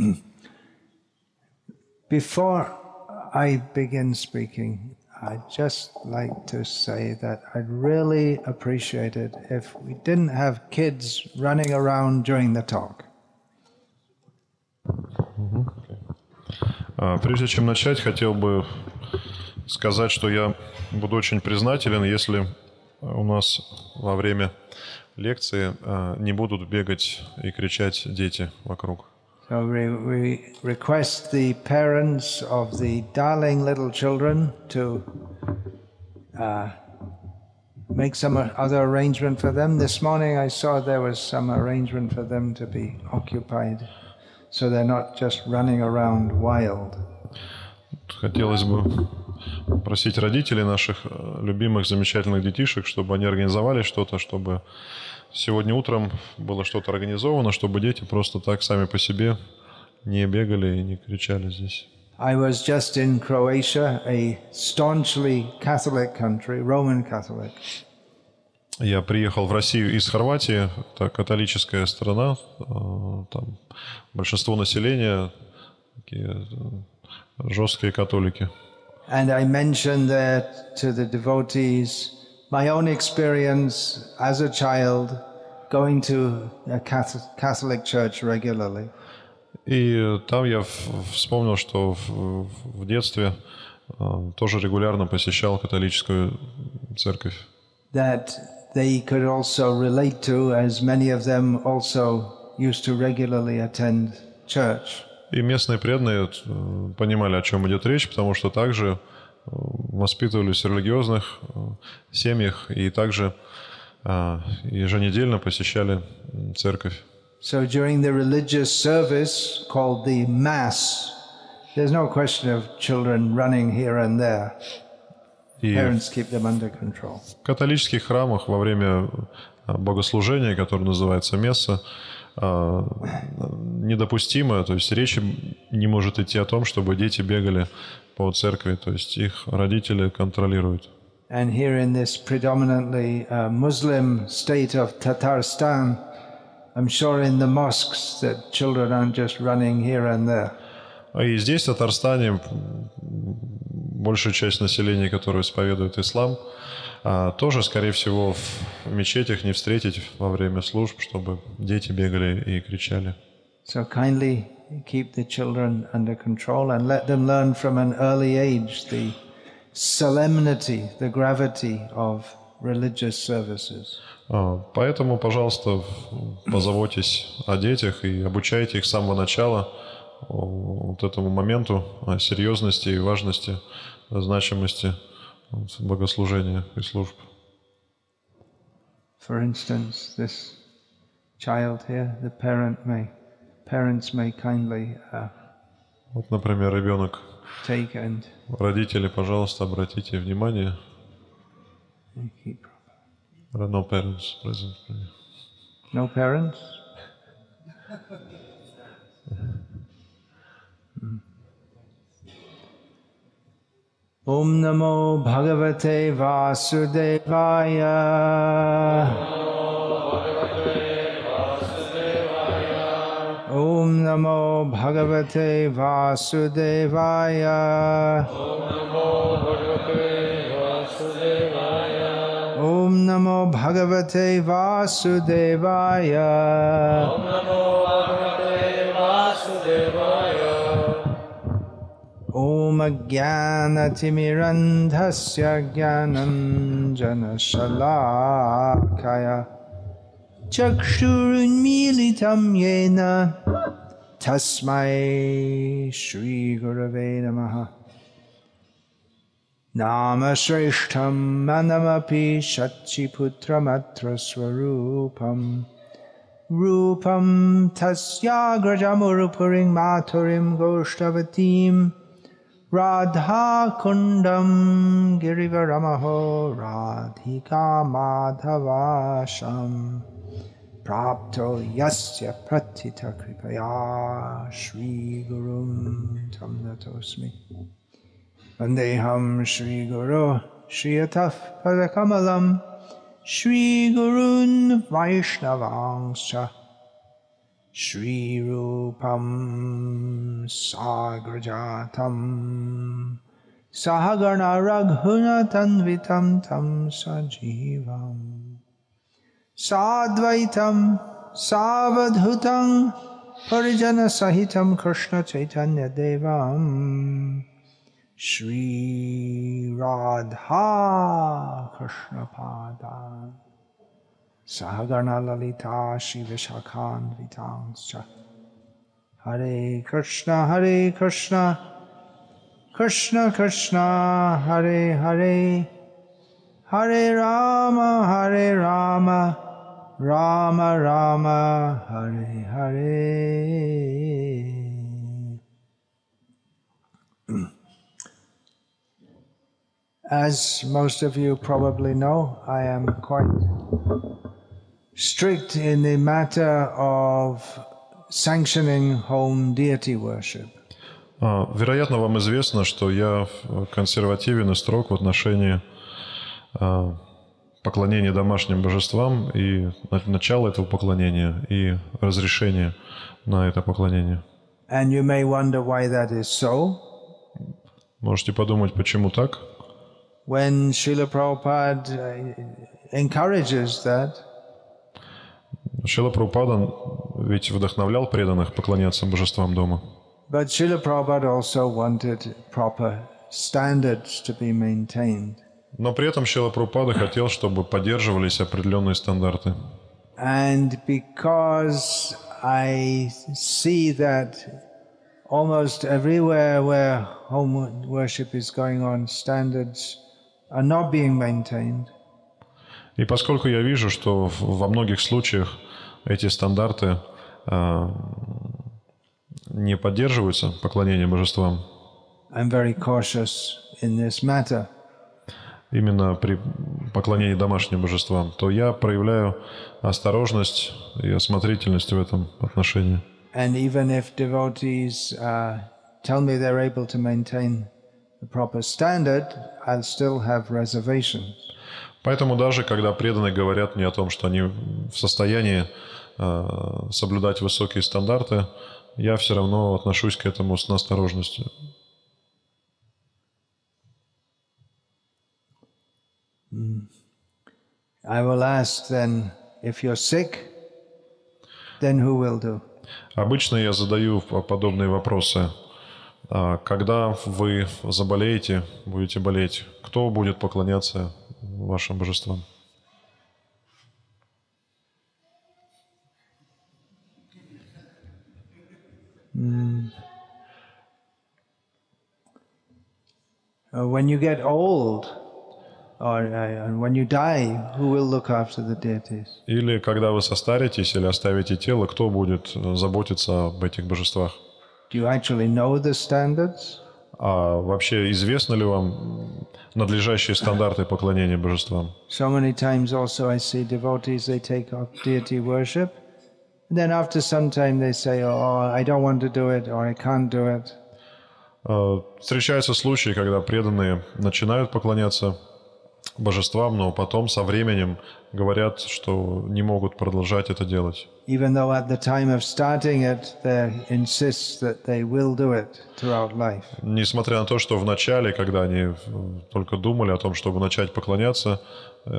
Before I begin speaking, I'd just like to say that I'd really appreciate it if we didn't have kids running around during the talk. А, Прежде чем начать, хотел бы сказать, что я буду очень признателен, если у нас во время лекции а, не будут бегать и кричать дети вокруг. So we, we request the parents of the darling little children to uh, make some other arrangement for them. This morning I saw there was some arrangement for them to be occupied so they're not just running around wild. Хотелось бы просить родителей наших э, любимых, замечательных детишек, чтобы они организовали что-то, чтобы сегодня утром было что-то организовано, чтобы дети просто так сами по себе не бегали и не кричали здесь. I was just in Croatia, a staunchly Catholic country, Roman Catholic. Я приехал в Россию из Хорватии, это католическая страна, э, там большинство населения такие э, жесткие католики. And I mentioned there to the devotees my own experience as a child going to a Catholic Catholic church regularly. И там я в- вспомнил, что в, в детстве э, тоже регулярно посещал католическую церковь. that they could also relate to, as many of them also used to regularly attend church. И местные преданные э, понимали, о чем идет речь, потому что также э, воспитывались в религиозных э, семьях и также э, еженедельно посещали церковь. So during the religious service called the Mass, there's no question of children running here and there. И Parents keep them under control. в католических храмах во время э, богослужения, которое называется месса, недопустимо, то есть речи не может идти о том, чтобы дети бегали по церкви, то есть их родители контролируют. And here in this predominantly uh, Muslim state of Tatarstan, I'm sure in the mosques that children aren't just running here and there. А и здесь, в Татарстане, большая часть населения, которое исповедует ислам, а, тоже, скорее всего, в мечетях не встретить во время служб, чтобы дети бегали и кричали. So kindly keep the children under control and let them learn from an early age the solemnity, the gravity of religious services. А, Поэтому, пожалуйста, позаботьтесь о детях и обучайте их с самого начала вот этому моменту серьезности и важности, значимости богослужения и служб. For instance, this child here, the parent may, parents may kindly uh, Вот, например, ребенок take and Родители, пожалуйста, обратите внимание. keep. No parents present. No parents? ॐ नमो भगवते वासुदेवाय। ओम नमो भगवते वासुदेवाय। ॐ नमो भगवते वासुदेवाय। वासुदेवाय। ॐ ज्ञानतिमिरन्धस्य ज्ञानञ्जनशलाखय चक्षुरुन्मीलितं येन। तस्मै श्रीगुरवे नमः। नामश्रेष्ठं मनमपि शचिपुत्रमत्र स्वरूपम् रूपं तस्याग्रजमुरुपुरीं माथुरीं गोष्ठवतीम्। राधाकुण्डं गिरिवरमहो राधिका माधवाशं प्राप्तो यस्य प्रथितकृपया श्रीगुरुं तं नतोऽस्मि। वन्देऽहं श्रीगुरो श्रियतः पदकमलं श्रीगुरून् वैष्णवांश्च श्रीरूपं साग्रजातं सहगणरघुनतन्वितं तं सजीवम् साद्वैतं सावधुतं परिजनसहितं कृष्णचैतन्यदेवम् श्रीराधा कृष्णपादा Sahagana Shiva Hare Krishna Hare Krishna. Krishna Krishna Hare Hare. Hare Rama Hare Rama. Rama Rama Hare Hare. As most of you probably know, I am quite strict in the matter of sanctioning home deity worship. А, Вероятно, вам известно, что я консервативен и строг в отношении а, поклонения домашним божествам и на- начала этого поклонения и разрешения на это поклонение. And you may wonder why that is so. Можете подумать, почему так? When Srila Prabhupada uh, encourages that, Шила Прабхупада ведь вдохновлял преданных поклоняться божествам дома. but Srila Prabhupada also wanted proper standards to be maintained. Но при этом Шила Прабхупада хотел, чтобы поддерживались определенные стандарты. And because I see that almost everywhere where home worship is going on, standards are not being maintained, И поскольку я вижу, что во многих случаях эти стандарты а, не поддерживаются, поклонение божествам, I'm very cautious in this matter. именно при поклонении домашним божествам, то я проявляю осторожность и осмотрительность в этом отношении. And even if devotees uh, tell me they're able to maintain the proper standard, I'll still have reservations. Поэтому даже когда преданные говорят мне о том, что они в состоянии а, соблюдать высокие стандарты, я все равно отношусь к этому с осторожностью. I will ask then, if you're sick, then who will do? Обычно я задаю по- подобные вопросы. А, Когда вы заболеете, будете болеть, кто будет поклоняться вашим божествам? Uh, when you get old, or uh, when you die, who will look after the deities? Или когда вы состаритесь или оставите тело, кто будет э, заботиться об этих божествах? Do you actually know the standards? А вообще известны ли вам надлежащие стандарты поклонения божествам? So many times also I see devotees, they take up deity worship. And then after some time they say, oh, I don't want to do it, or I can't do it. Э, Встречаются случаи, когда преданные начинают поклоняться божествам, но потом со временем говорят, что не могут продолжать это делать. Even though at the time of starting it, they insist that they will do it throughout life. Несмотря на то, что в начале, когда они только думали о том, чтобы начать поклоняться, э,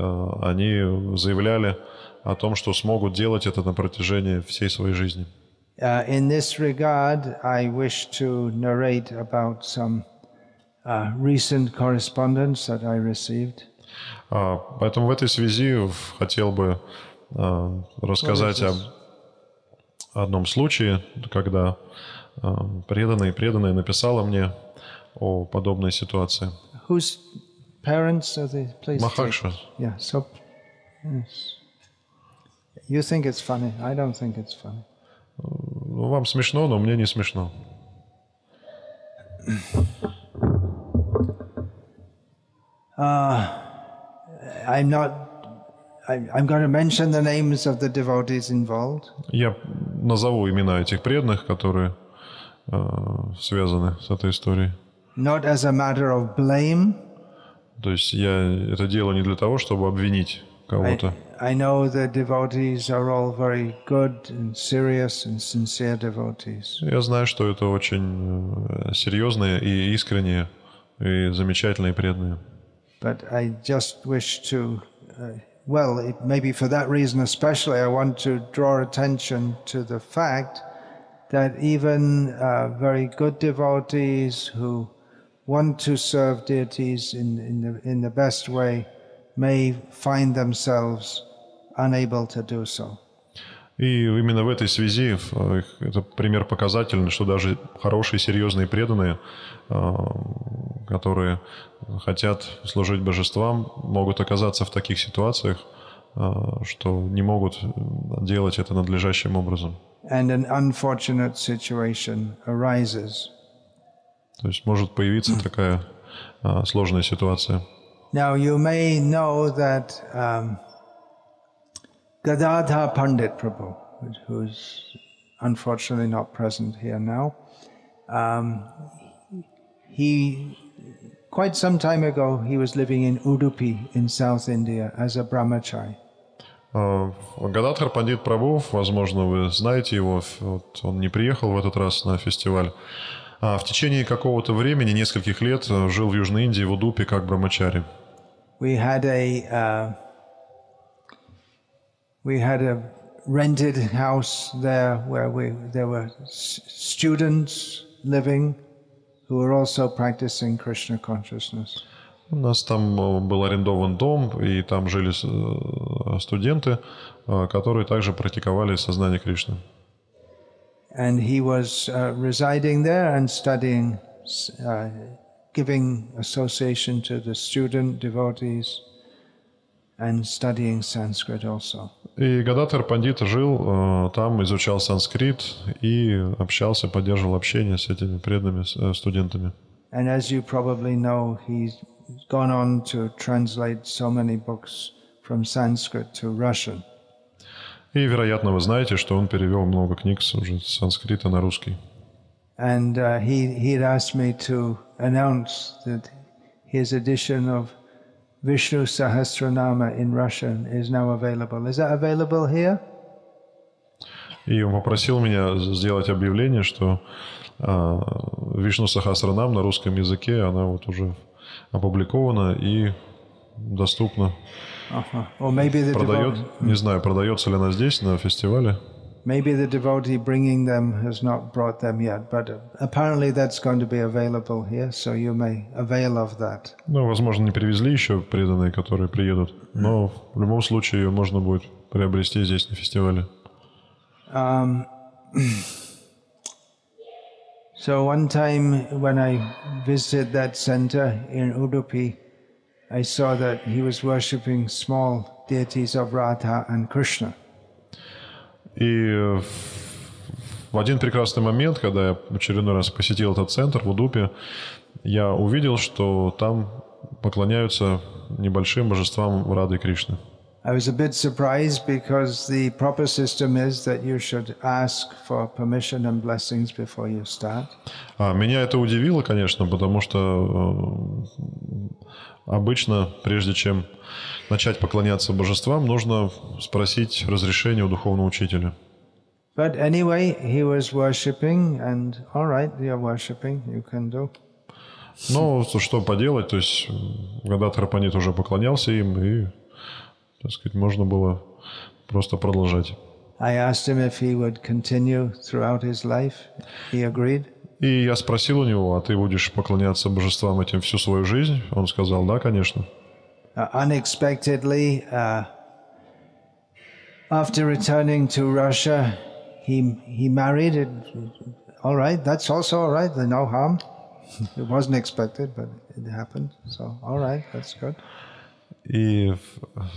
они заявляли о том, что смогут делать это на протяжении всей своей жизни. Uh, in this regard, I wish to narrate about some uh, recent correspondence that I received. А, Поэтому в этой связи хотел бы э, рассказать об одном случае, когда э, преданный преданная написала мне о подобной ситуации. Махакша. Yeah. So, yes. You think it's funny. I don't think it's funny. Ну, вам смешно, но мне не смешно. I'm not. I'm going to mention the names of the devotees involved. Я назову имена этих преданных, которые э, связаны с этой историей. Not as a matter of blame. То есть я это делаю не для того, чтобы обвинить кого-то. I know the devotees are all very good and serious and sincere devotees. Я знаю, что это очень э, серьезные и искренние, и замечательные преданные. But I just wish to, uh, well, it, maybe for that reason especially, I want to draw attention to the fact that even uh, very good devotees who want to serve deities in, in, the, in the best way may find themselves unable to do so. И именно в этой связи э, это пример показательный, что даже хорошие, серьезные преданные, э, которые хотят служить божествам, могут оказаться в таких ситуациях, э, что не могут делать это надлежащим образом. And an unfortunate situation arises. То есть может появиться такая сложная ситуация. Now you may know that um, Gadadhar Pandit Prabhu, who's unfortunately not present here now, um, he quite some time ago he was living in Udupi in South India as a brahmachari. Гададхар Пандит Прабhu, возможно, вы знаете его, вот он не приехал в этот раз на фестиваль. А в течение какого-то времени, нескольких лет, жил в Южной Индии, в Удупе, как брамачари. We had a uh, we had a rented house there where we there were students living who were also practicing Krishna consciousness. У нас там был арендован дом, и там жили студенты, которые также практиковали сознание Кришны. And he was uh, residing there and studying, uh, giving association to the student devotees And studying Sanskrit also. И Гадатар Пандит жил там, изучал санскрит и общался, поддерживал общение с этими преданными студентами. And as you probably know, he's gone on to translate so many books from Sanskrit to Russian. И, вероятно, вы знаете, что он перевел много книг уже с санскрита на русский. And uh, he he asked me to announce that his edition of Vishnu Sahasranama in Russian is now available. Is that available here? И он попросил меня сделать объявление, что э, Вишну Сахасранам на русском языке, она вот уже опубликована и доступна. Uh-huh. Продает, не знаю, продается ли она здесь, на фестивале. Maybe the devotee bringing them has not brought them yet, but apparently that's going to be available here, so you may avail of that. Ну, возможно, не привезли еще преданные, которые приедут, но в любом случае ее можно будет приобрести здесь на фестивале. Um, so one time when I visited that center in Udupi, I saw that he was worshipping small deities of Radha and Krishna. И в один прекрасный момент, когда я очередной раз посетил этот центр в Удупе, я увидел, что там поклоняются небольшим божествам Рады Кришны. I was a bit surprised because the proper system is that you should ask for permission and blessings before you start. А меня это удивило, конечно, потому что э, обычно, прежде чем начать поклоняться божествам, нужно спросить разрешение у духовного учителя. But anyway, he was worshipping, and all right, you're worshipping, you can do. Ну, что поделать, то есть Гадат Рапанит уже поклонялся им, и, так сказать, можно было просто продолжать. I asked him if he would continue throughout his life. He agreed. И я спросил у него, а ты будешь поклоняться божествам этим всю свою жизнь? Он сказал, да, конечно. Uh, unexpectedly, uh, after returning to Russia, he he married. It, all right, that's also all right. No harm. It wasn't expected, but it happened. So all right, that's good. И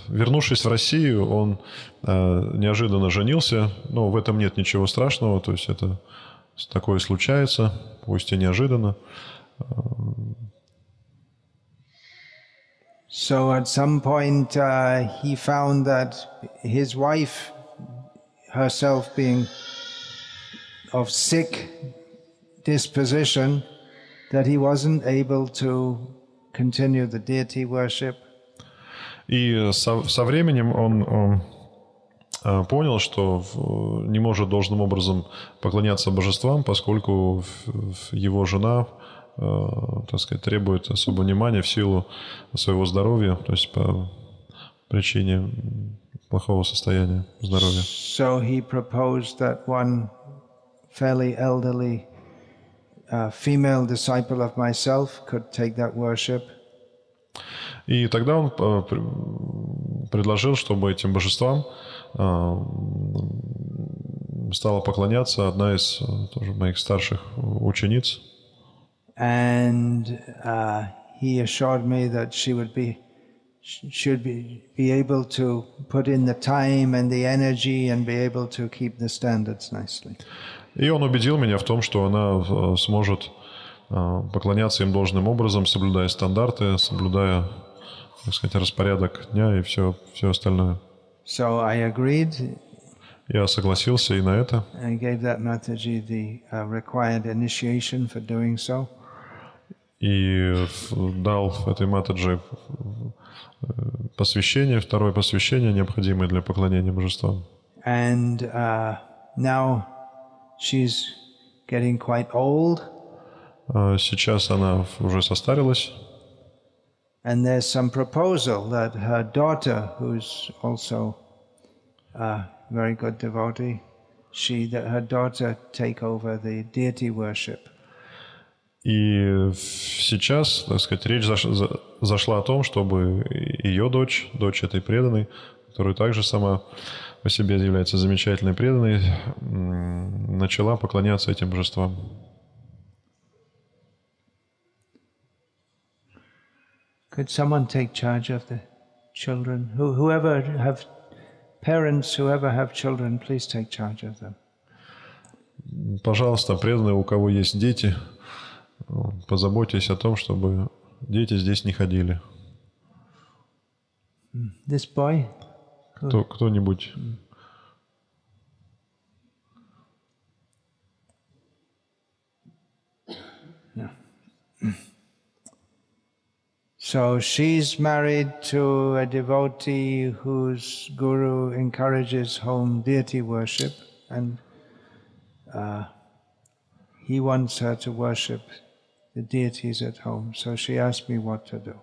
вернувшись в Россию, он э, неожиданно женился. Но в этом нет ничего страшного, то есть это такое случается, пусть и неожиданно. So at some point, uh, he found that his wife, herself being of sick disposition, that he wasn't able to continue the deity worship. И со, со временем он, он а, понял, что в- не может должным образом поклоняться божествам, поскольку в- в его жена, э, так сказать, требует особого внимания в силу своего здоровья, то есть по причине плохого состояния здоровья. So he proposed that one fairly elderly uh, female disciple of myself could take that worship. И тогда он э, пр- предложил, чтобы этим божествам э, стала поклоняться одна из э, тоже моих старших учениц. And uh, he assured me that she would be should be, be able to put in the time and the energy and be able to keep the standards nicely. И он убедил меня в том, что она э, сможет э, поклоняться им должным образом, соблюдая стандарты, соблюдая, так сказать, распорядок дня и все, все остальное. So I agreed. Я согласился и на это. I gave that Mataji the uh, required initiation for doing so. И дал этой матаджи э, посвящение, второе посвящение, необходимое для поклонения божествам. And uh, now she's getting quite old, А Сейчас она уже состарилась, and there's some proposal that her daughter, who's also a very good devotee, she that her daughter take over the deity worship. И сейчас, так сказать, речь заш- за- зашла о том, чтобы ее дочь, дочь этой преданной, которая также сама по себе является замечательной преданной, начала поклоняться этим божествам. Could someone take charge of the children? Who, whoever have parents, whoever have children, please take charge of them. Пожалуйста, преданные, у кого есть дети, позаботьтесь о том, чтобы дети здесь не ходили. This boy, Кто, кто-нибудь So she's married to a devotee whose guru encourages home deity worship, and uh, he wants her to worship the deities at home. So she asked me what to do.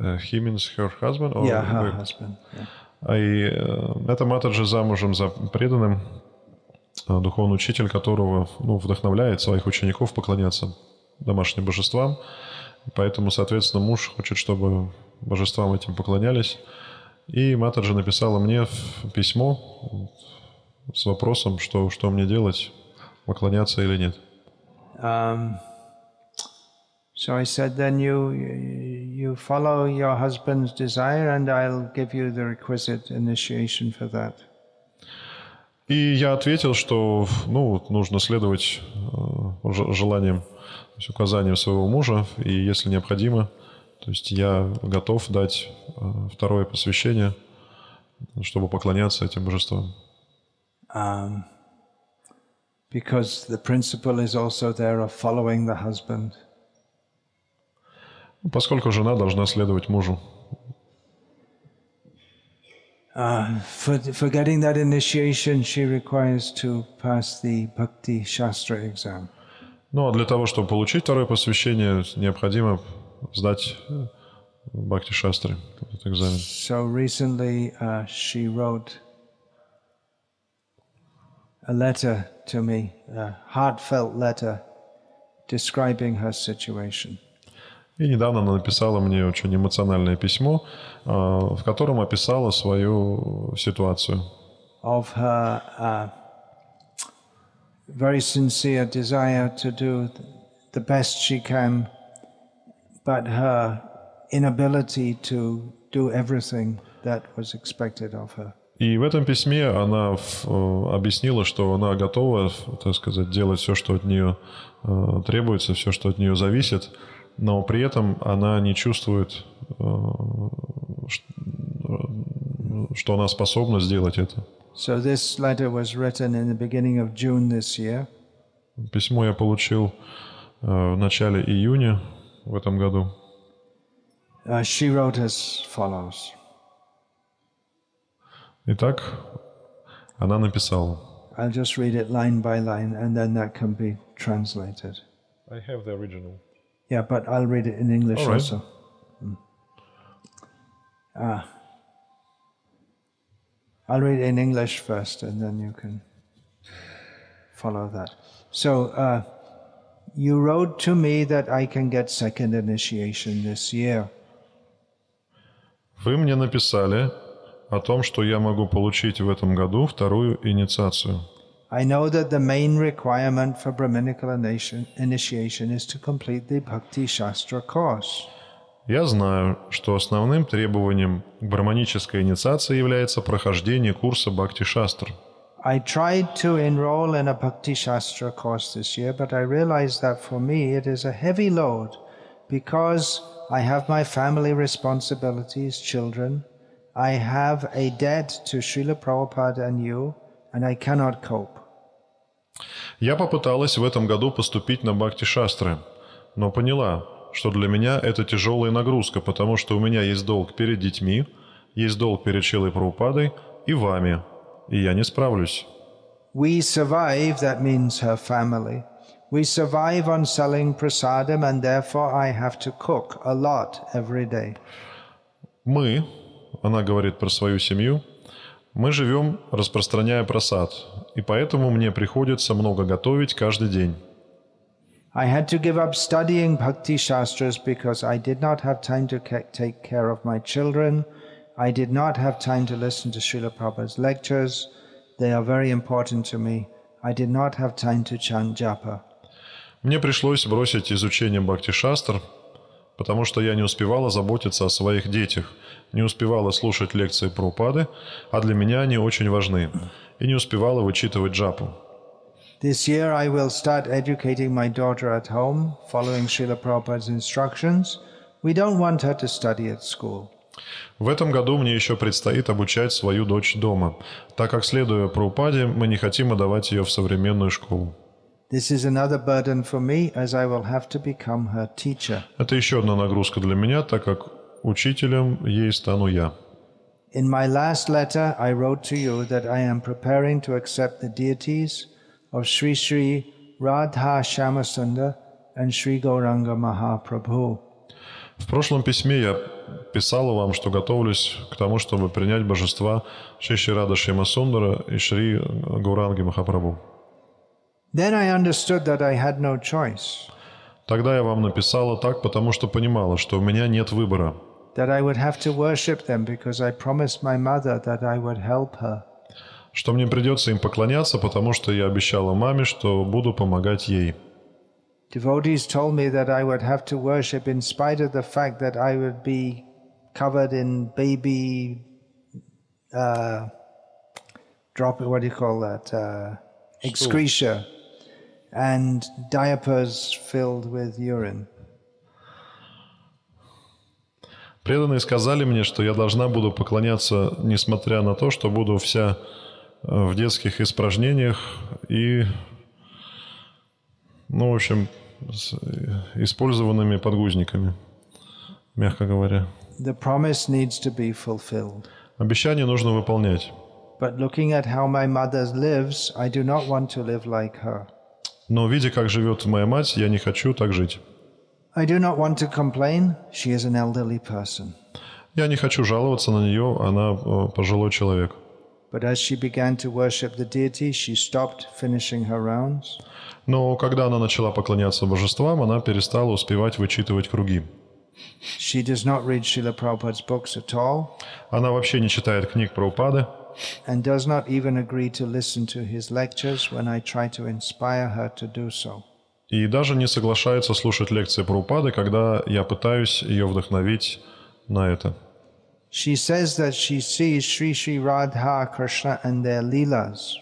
uh, he means her husband? or yeah, her the- husband. yeah. А и э, эта Матаджи замужем за преданным, духовный учитель которого ну, вдохновляет своих учеников поклоняться домашним божествам. Поэтому, соответственно, муж хочет, чтобы божествам этим поклонялись. И Матаджи написала мне письмо с вопросом, что, что мне делать, поклоняться или нет. Um, so I said, then you you follow your husband's desire, and I'll give you the requisite initiation for that. И я ответил, что ну, нужно следовать э, желаниям, указаниям своего мужа, и если необходимо, то есть я готов дать э, второе посвящение, чтобы поклоняться этим божествам. Um, because the principle is also there of following the husband. Ну, Поскольку жена должна следовать мужу. Uh, for, for getting that initiation, she requires to pass the Bhakti Shastra exam. Ну, а для того, чтобы получить второе посвящение, необходимо сдать э, Бхакти Шастры, этот экзамен. So recently, uh, she wrote a letter to me, a heartfelt letter describing her situation. И недавно она написала мне очень эмоциональное письмо, э, в котором описала свою ситуацию. of her uh, very sincere desire to do the best she can, but her inability to do everything that was expected of her. И в этом письме она э, объяснила, что она готова, так сказать, делать все, что от нее э, требуется, все, что от нее зависит, но при этом она не чувствует, э, что она способна сделать это. So this letter was written in the beginning of June this year, Письмо я получил в начале июня в этом году. Uh, she wrote as follows Итак, она написала. I'll just read it line by line and then that can be translated. I have the original. Yeah, but I'll read it in English All right. also. Mm. Ah. I'll read it in English first and then you can follow that. So, uh, you wrote to me that I can get second initiation this year. Вы мне написали о том, что я могу получить в этом году вторую инициацию. I know that the main requirement for Brahminical initiation initiation is to complete the Bhakti Shastra course. Я знаю, что основным требованием к браманической инициации является прохождение курса Бхакти Шастр. I tried to enroll in a Bhakti Shastra course this year, but I realized that for me it is a heavy load because I have my family responsibilities, children. I have a debt to Srila Prabhupada and you, and I cannot cope. Я попыталась в этом году поступить на Бхакти Шастры, но поняла, что для меня это тяжелая нагрузка, потому что у меня есть долг перед детьми, есть долг перед Шилой Прабхупадой и вами, и я не справлюсь. We survive, that means her family. We survive on selling prasadam, and therefore I have to cook a lot every day. Мы, она говорит про свою семью, мы живем, распространяя просад, и поэтому мне приходится много готовить каждый день. I had to give up studying Bhakti Shastras because I did not have time to take care of my children. I did not have time to listen to Srila Prabhupada's lectures. They are very important to me. I did not have time to chant japa. Мне пришлось бросить изучение Бхакти Шастр, потому что я не успевала заботиться о своих детях, не успевала слушать лекции Прабхупады, а для меня они очень важны, и не успевала вычитывать джапу. This year I will start educating my daughter at home, following Srila Prabhupada's instructions. We don't want her to study at school. В этом году мне еще предстоит обучать свою дочь дома, так как, следуя Прабхупаде, мы не хотим отдавать ее в современную школу. This is another burden for me as I will have to become her teacher. Это еще одна нагрузка для меня, так как учителем ей стану я. In my last letter, I wrote to you that I am preparing to accept the deities of Sri Sri Radha Shamasundar and Sri Gauranga Mahaprabhu. В прошлом письме я писала вам, что готовлюсь к тому, чтобы принять божества Шри Шри Рада Шима Сундара и Шри Гауранги Махапрабху. Then I understood that I had no choice, Тогда я вам написала так, потому что понимала, что у меня нет выбора, that I would have to worship them because I promised my mother that I would help her. что мне придется им поклоняться, потому что я обещала маме, что буду помогать ей. Devotees told me that I would have to worship in spite of the fact that I would be covered in baby uh, drop. What do you call that? Uh, excretia and diapers filled with urine. Преданные сказали мне, что я должна буду поклоняться, несмотря на то, что буду вся э, в детских испражнениях и, ну, в общем, с использованными подгузниками, мягко говоря. The promise needs to be fulfilled. Обещание нужно выполнять. But looking at how my mother lives, I do not want to live like her. Но видя, как живет моя мать, я не хочу так жить. I do not want to complain. She is an elderly person. Я не хочу жаловаться на нее, она э, пожилой человек. But as she began to worship the deity, she stopped finishing her rounds. Но когда она начала поклоняться божествам, она перестала успевать вычитывать круги. She does not read Srila Prabhupada's books at all Она вообще не читает книг про упады and does not even agree to listen to his lectures when I try to inspire her to do so. И даже не соглашается слушать лекции про упады, когда я пытаюсь ее вдохновить на это. She says that she sees Sri Sri Radha Krishna and their leelas.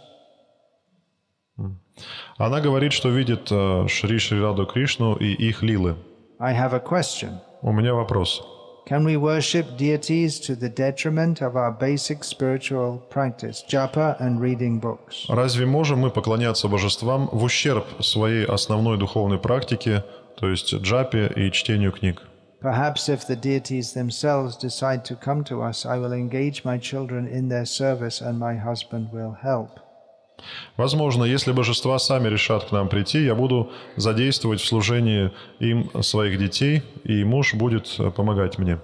Она говорит, что видит э, Шри Шри Раду Кришну и их лилы. I have a question. У меня вопрос. Can we worship deities to the detriment of our basic spiritual practice, japa and reading books? Разве можем мы поклоняться божествам в ущерб своей основной духовной практике, то есть джапе и чтению книг? Perhaps if the deities themselves decide to come to us, I will engage my children in their service and my husband will help. Возможно, если божества сами решат к нам прийти, я буду задействовать в служении им своих детей, и муж будет э, помогать мне.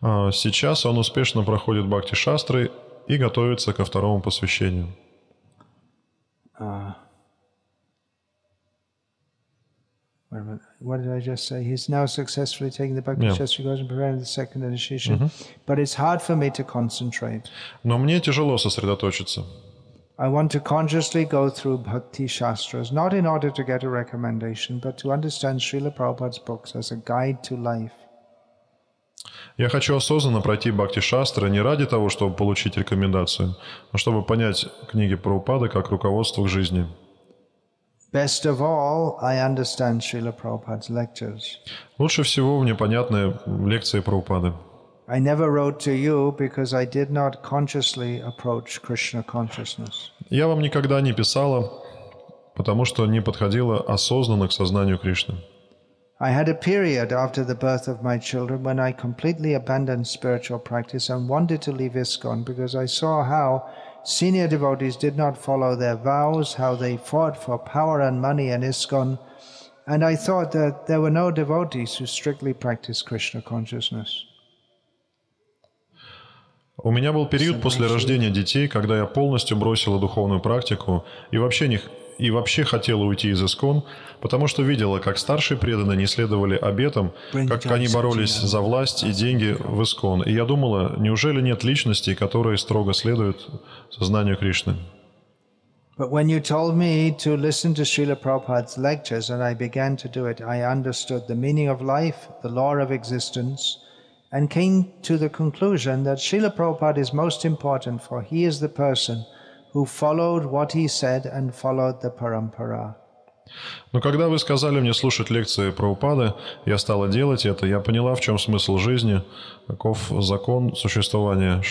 А Сейчас он успешно проходит бхакти шастры и готовится ко второму посвящению. Wait a minute, What did I just say? He's now successfully taking the Bhakti Yeah. Shastra course and preparing the second initiation. But it's hard for me to concentrate. Но мне тяжело сосредоточиться. I want to consciously go through Bhakti Shastras, not in order to get a recommendation, but to understand Srila Prabhupada's books as a guide to life. Я хочу осознанно пройти бхакти шастры не ради того, чтобы получить рекомендацию, а чтобы понять книги Прабхупады как руководство к жизни. Best of all, I understand Srila Prabhupada's lectures. Лучше всего мне понятны лекции Прабхупады. I never wrote to you because I did not consciously approach Krishna consciousness. Я вам никогда не писала, потому что не подходила осознанно к сознанию Кришны. I had a period after the birth of my children when I completely abandoned spiritual practice and wanted to leave ISKCON because I saw how senior devotees did not follow their vows, how they fought for power and money in ISKCON, and I thought that there were no devotees who strictly practiced Krishna consciousness. У меня был период после рождения детей, когда я полностью бросила духовную практику и вообще не х- и вообще хотела уйти из Искон, потому что видела, как старшие преданные не следовали обетам, как они боролись за власть и деньги в Искон. И я думала, неужели нет личностей, которые строго следуют сознанию Кришны? But when you told me to listen to Srila Prabhupada's lectures and I began to do it, I understood the meaning of life, the law of existence, and came to the conclusion that Srila Prabhupada is most important for he is the person who followed what he said and followed the parampara. Но когда вы сказали мне слушать лекции про упады, я стала делать это, я поняла, в чем смысл жизни, каков закон существования,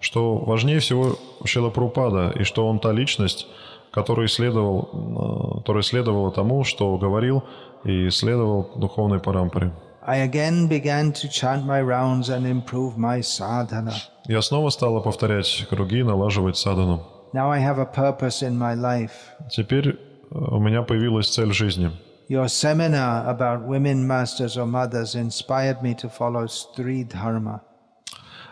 что важнее всего Шила Прабхупада, и что он та личность, который следовал, э, которая следовала тому, что говорил и следовал духовной парампаре. I again began to chant my rounds and improve my sadhana. Я снова стала повторять круги, налаживать садану. Now I have a purpose in my life. Теперь э, у меня появилась цель жизни. Your seminar about women masters or mothers inspired me to follow Stri Dharma.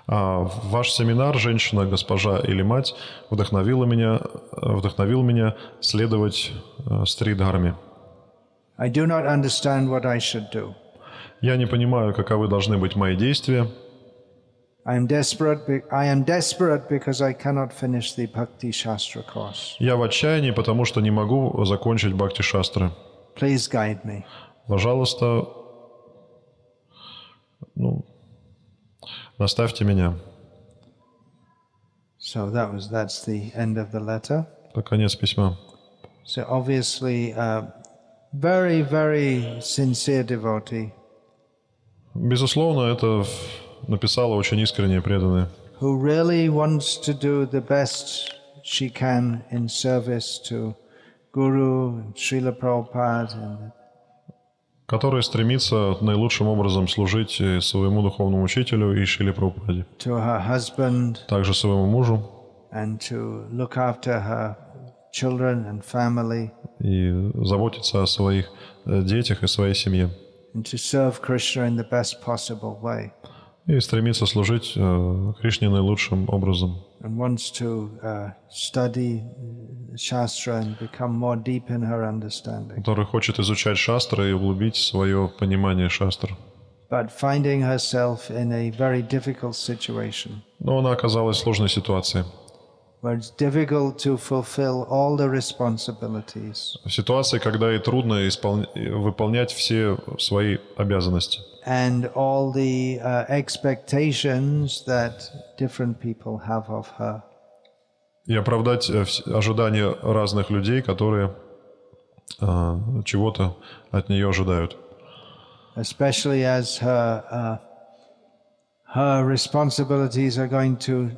А ваш семинар «Женщина, госпожа или мать» вдохновила меня, э, вдохновил меня следовать э, стрит-дхарме. I do not understand what I should do. Я не понимаю, каковы должны быть мои действия. I am desperate. I am desperate because I cannot finish the Bhakti Shastra course. Я в отчаянии, потому что не могу закончить Бхакти Шастры. Please guide me. Пожалуйста, ну, наставьте меня. So that was that's the end of the letter. Это конец письма. So obviously, uh, very very sincere devotee Безусловно, это написала очень искренне преданные, who really wants to do the best she can in service to Guru and Srila Prabhupada and которая стремится наилучшим образом служить и своему духовному учителю и Шиле Прабхупаде, также своему мужу. и заботиться о своих э, детях и своей семье. И стремится служить э, Кришне наилучшим образом. uh, uh. Который хочет изучать шастры и углубить свое понимание шастр. Но она оказалась в сложной ситуации. Where it's difficult to fulfill all the responsibilities В ситуации, когда ей трудно исполня- выполнять все свои обязанности. and all the uh, expectations that different people have of her. И оправдать э, ожидания разных людей, которые э, чего-то от нее ожидают. especially as her uh, her responsibilities are going to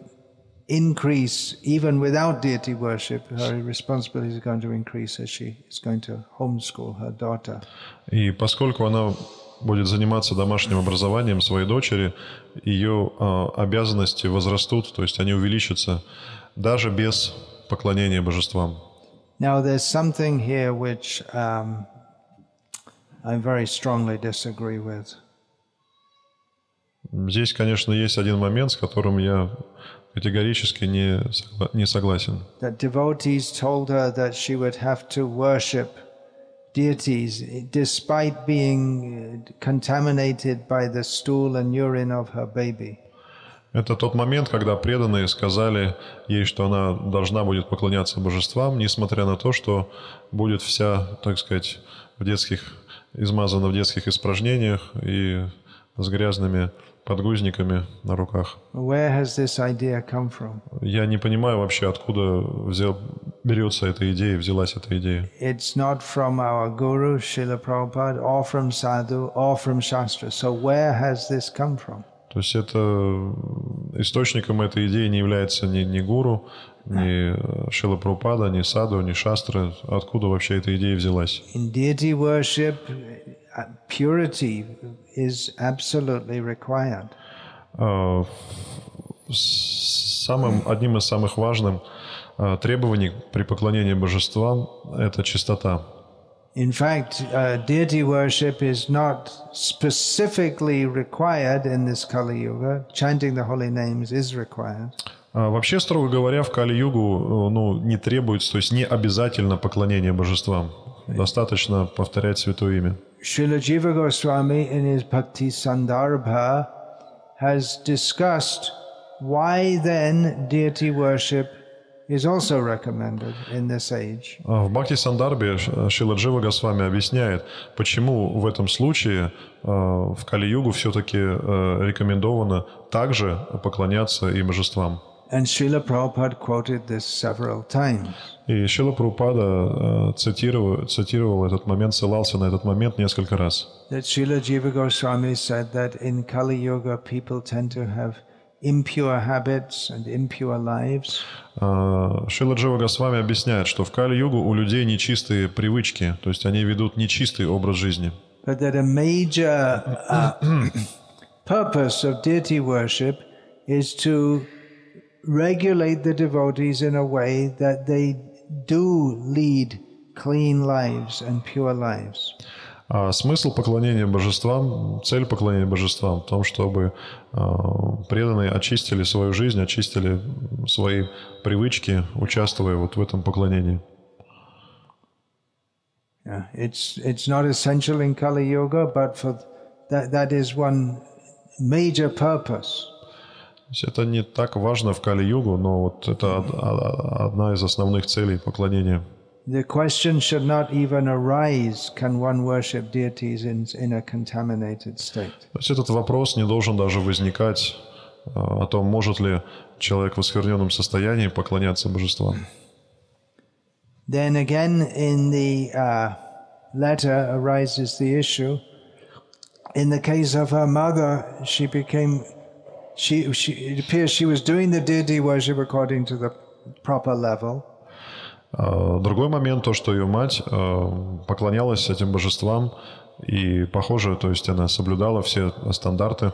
increase, even without deity worship, her responsibilities are going to increase as she is going to homeschool her daughter. И поскольку она будет заниматься домашним образованием своей дочери, ее э, обязанности возрастут, то есть они увеличатся даже без поклонения божествам. Now, there's something here which um, I very strongly disagree with. Здесь, конечно, есть один момент, с которым я категорически не, согла- не согласен. That devotees told her that she would have to worship deities despite being uh, contaminated by the stool and urine of her baby. Это тот момент, когда преданные сказали ей, что она должна будет поклоняться божествам, несмотря на то, что будет вся, так сказать, в детских, измазана в детских испражнениях и с грязными подгузниками на руках. Where has this idea come from? Я не понимаю вообще, откуда взял, берется эта идея, взялась эта идея. It's not from our guru, Srila Prabhupada, or from sadhu, or from Shastra. So where has this come from? То есть это источником этой идеи не является ни, ни гуру, ни э, Шила Прабхупада, ни Саду, ни Шастры. Откуда вообще эта идея взялась? In deity worship, purity is absolutely required. А, Самым, одним из самых важных а, требований при поклонении божествам – это чистота. In fact, uh, deity worship is not specifically required in this Kali Yuga. Chanting the holy names is required. А Вообще, строго говоря, в Кали-югу ну, не требуется, то есть не обязательно поклонение божествам. Достаточно повторять святое имя. Srila Jiva Goswami in his Bhakti Sandarbha has discussed why then deity worship is also recommended in this age. А В Бхакти Сандарбе Шила Джива Госвами объясняет, почему в этом случае э, в Кали-югу все-таки э, рекомендовано также поклоняться и божествам. And Srila Prabhupada quoted this several times. И Шила Прабхупада э, цитировал, цитировал этот момент, ссылался на этот момент несколько раз. That Srila Jiva Goswami said that in Kali Yuga people tend to have impure habits and impure lives. А, Шила Джива Госвами объясняет, что в Кали-югу у людей нечистые привычки, то есть они ведут нечистый образ жизни. but that a major uh, purpose of deity worship is to regulate the devotees in a way that they do lead clean lives and pure lives. А смысл поклонения божествам, цель поклонения божествам в том, чтобы а, преданные очистили свою жизнь, очистили свои привычки, участвуя вот в этом поклонении. Yeah, it's it's not essential in Kali Yoga, but for that that is one major purpose. Это не так важно в Кали-югу, но вот это од- одна из основных целей поклонения. The question should not even arise: Can one worship deities in in a contaminated state? То есть этот вопрос не должен даже возникать а, о том, может ли человек в оскверненном состоянии поклоняться божествам. Then again, in the uh, letter arises the issue. In the case of her mother, she became, she, she, it appears she was doing the deity worship according to the proper level, А, Другой момент, то, что ее мать а, поклонялась этим божествам, и, похоже, то есть она соблюдала все стандарты.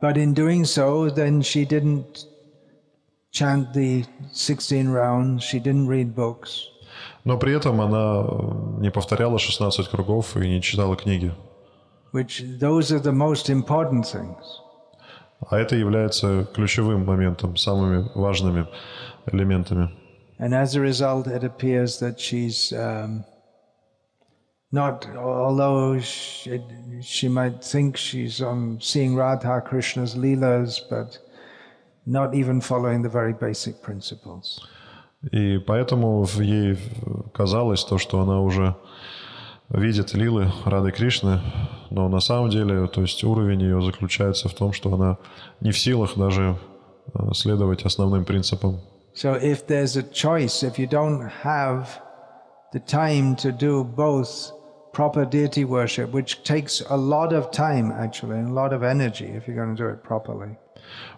but in doing so, then she didn't chant the 16 rounds, she didn't read books. Но при этом она не повторяла 16 кругов и не читала книги. Which those are the most important things. А это является ключевым моментом, самыми важными элементами. And as a result, it appears that she's um, not, although she, she might think she's um, seeing Radha Krishna's leelas, but not even following the very basic principles. И поэтому ей казалось то, что она уже видит лилы Рады Кришны, но на самом деле, то есть уровень ее заключается в том, что она не в силах даже э, следовать основным принципам. So if there's a choice, if you don't have the time to do both proper deity worship, which takes a lot of time actually and a lot of energy if you're going to do it properly.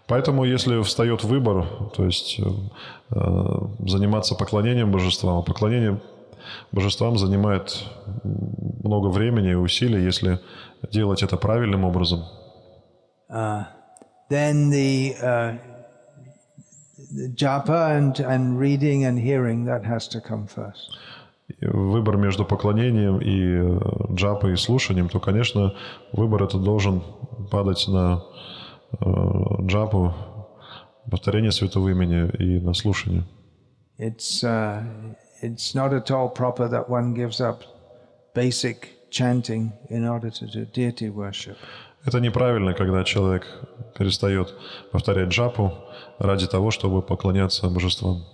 Поэтому, если встает выбор, то есть э, э, заниматься поклонением божествам, а поклонение божествам занимает много времени и усилий, если делать это правильным образом, Uh, then the, uh, the japa and, and reading and hearing, that has to come first. Выбор между поклонением и э, джапой и слушанием, то, конечно, выбор это должен падать на э, джапу, повторение святого имени и на слушание. It's, uh, it's not at all proper that one gives up basic chanting in order to do deity worship. Это неправильно, когда человек перестает повторять джапу ради того, чтобы поклоняться божествам.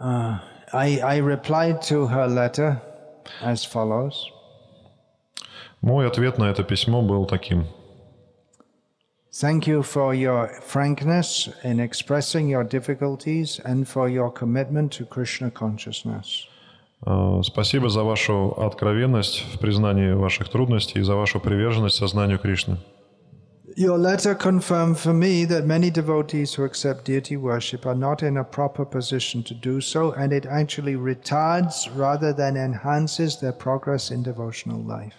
Uh, I, I replied to her letter as follows Мой ответ на это письмо был таким. Thank you for your frankness in expressing your difficulties and for your commitment to Krishna consciousness. Э, Спасибо за вашу откровенность в признании ваших трудностей и за вашу приверженность сознанию Кришны. Your letter confirmed for me that many devotees who accept deity worship are not in a proper position to do so, and it actually retards rather than enhances their progress in devotional life.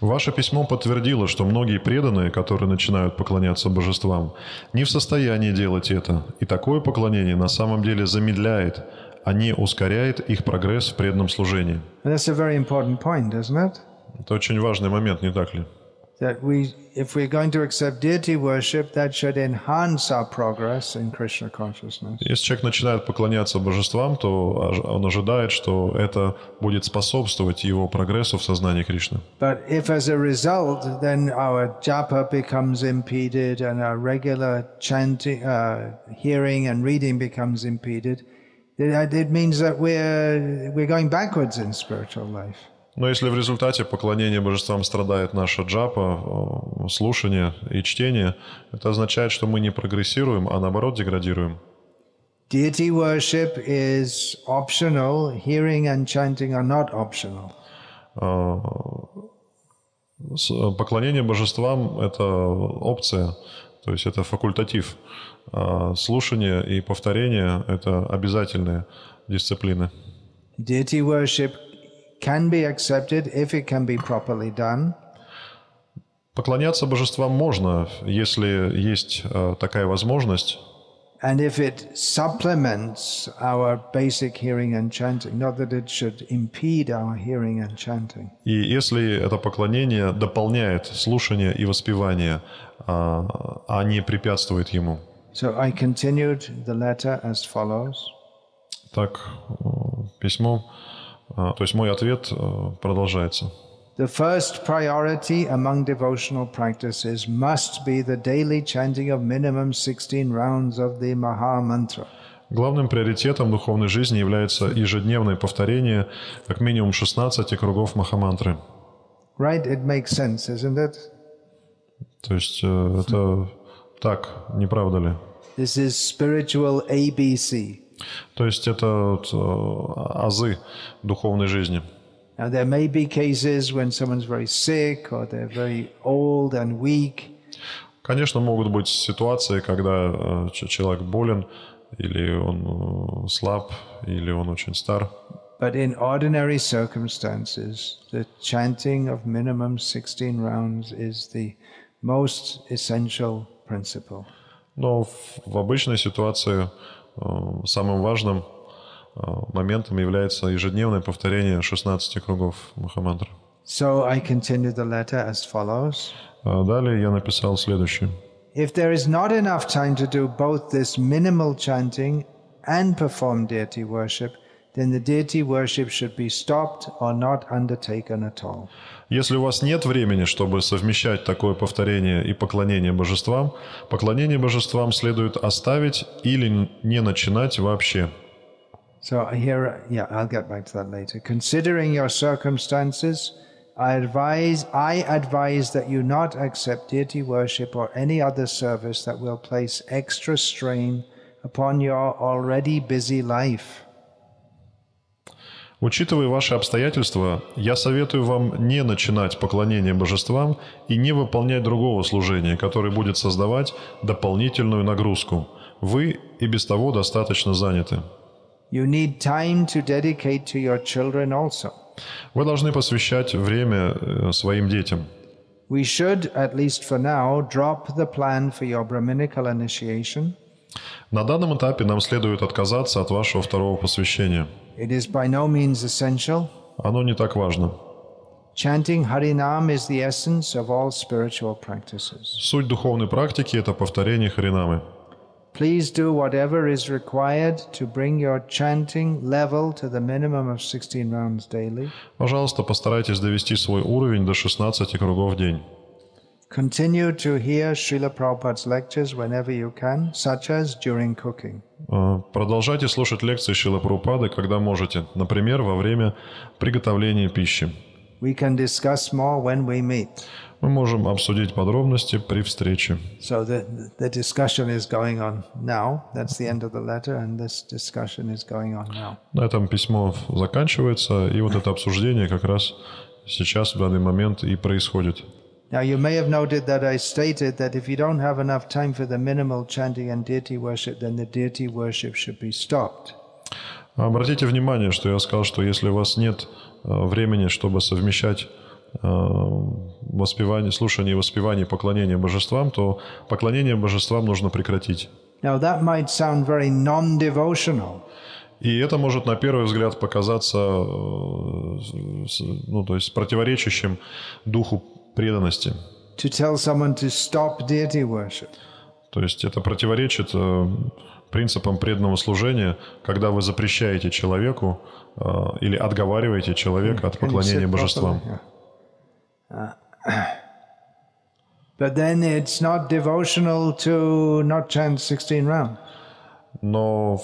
Ваше письмо подтвердило, что многие преданные, которые начинают поклоняться божествам, не в состоянии делать это, и такое поклонение на самом деле замедляет, а не ускоряет их прогресс в преданном служении. And that's a very important point, isn't it? Это очень важный момент, не так ли? That we, if we're going to accept deity worship, that should enhance our progress in Krishna consciousness. Если человек начинает поклоняться божествам, то ож- он ожидает, что это будет способствовать его прогрессу в сознании Кришны. But if as a result, then our japa becomes impeded and our regular chanting, uh, hearing and reading becomes impeded, it, it means that we're, we're going backwards in spiritual life. Но если в результате поклонения божествам страдает наша джапа, э, слушание и чтение, это означает, что мы не прогрессируем, а наоборот деградируем. Deity worship is optional, hearing and chanting are not optional. Э, с- Поклонение божествам – это опция, то есть это факультатив. А слушание и повторение – это обязательные дисциплины. Deity worship can be accepted if it can be properly done. Поклоняться божествам можно, если есть э, такая возможность, And if it supplements our basic hearing and chanting, not that it should impede our hearing and chanting. И если это поклонение дополняет слушание и воспевание, а а не препятствует ему. So I continued the letter as follows. Так, э, письмо, э, то есть мой ответ э, продолжается. The first priority among devotional practices must be the daily chanting of minimum 16 rounds of the Maha Mantra. Главным приоритетом духовной жизни является ежедневное повторение как минимум 16 кругов Махамантры. Right? It makes sense, isn't it? То есть э, это так, не правда ли? This is spiritual ABC. То есть это вот, э, азы духовной жизни. Now, there may be cases when someone's very sick or they're very old and weak, Конечно, могут быть ситуации, когда э, человек болен, или он э, слаб, или он очень стар. but in ordinary circumstances, the chanting of minimum 16 rounds is the most essential principle. Но в, в обычной ситуации э, самым важным э, моментом является ежедневное повторение 16 кругов Махамантры. So I continued the letter as follows. А Далее я написал следующее. If there is not enough time to do both this minimal chanting and perform deity worship, then the deity worship should be stopped or not undertaken at all. Если у вас нет времени, чтобы совмещать такое повторение и поклонение божествам, поклонение божествам следует оставить или не начинать вообще. So here, yeah, I'll get back to that later. Considering your circumstances, I advise, I advise that you not accept deity worship or any other service that will place extra strain upon your already busy life. Учитывая ваши обстоятельства, я советую вам не начинать поклонение божествам и не выполнять другого служения, которое будет создавать дополнительную нагрузку. Вы и без того достаточно заняты. You need time to dedicate to your children also. Вы должны посвящать время э, своим детям. We should, at least for now, drop the plan for your Brahminical initiation. На данном этапе нам следует отказаться от вашего второго посвящения. It is by no means essential. Оно не так важно. Chanting Harinam is the essence of all spiritual practices. Суть духовной практики – это повторение Харинамы. Please do whatever is required to bring your chanting level to the minimum of 16 rounds daily. Пожалуйста, постарайтесь довести свой уровень до 16 кругов в день. Continue to hear Srila Prabhupada's lectures whenever you can, such as during cooking. Э, Продолжайте слушать лекции Шила Прупады, когда можете, например, во время приготовления пищи. We can discuss more when we meet. Мы можем обсудить подробности при встрече. So the, the discussion is going on now. That's the end of the letter, and this discussion is going on now. На этом письмо заканчивается, и вот это обсуждение как раз сейчас, в данный момент, и происходит. Now, you may have noted that I stated that if you don't have enough time for the minimal chanting and deity worship, then the deity worship should be stopped. Обратите внимание, что я сказал, что если у вас нет э, времени, чтобы совмещать э, воспевание, слушание и воспевание поклонения божествам, то поклонение божествам нужно прекратить. Now, that might sound very non devotional, И это может на первый взгляд показаться э, ну, то есть противоречащим духу преданности. to tell someone to stop deity worship. То есть это противоречит э, принципам преданного служения, когда вы запрещаете человеку э, или отговариваете человека от поклонения божествам. Uh, but then it's not devotional to not chant 16 rounds. Но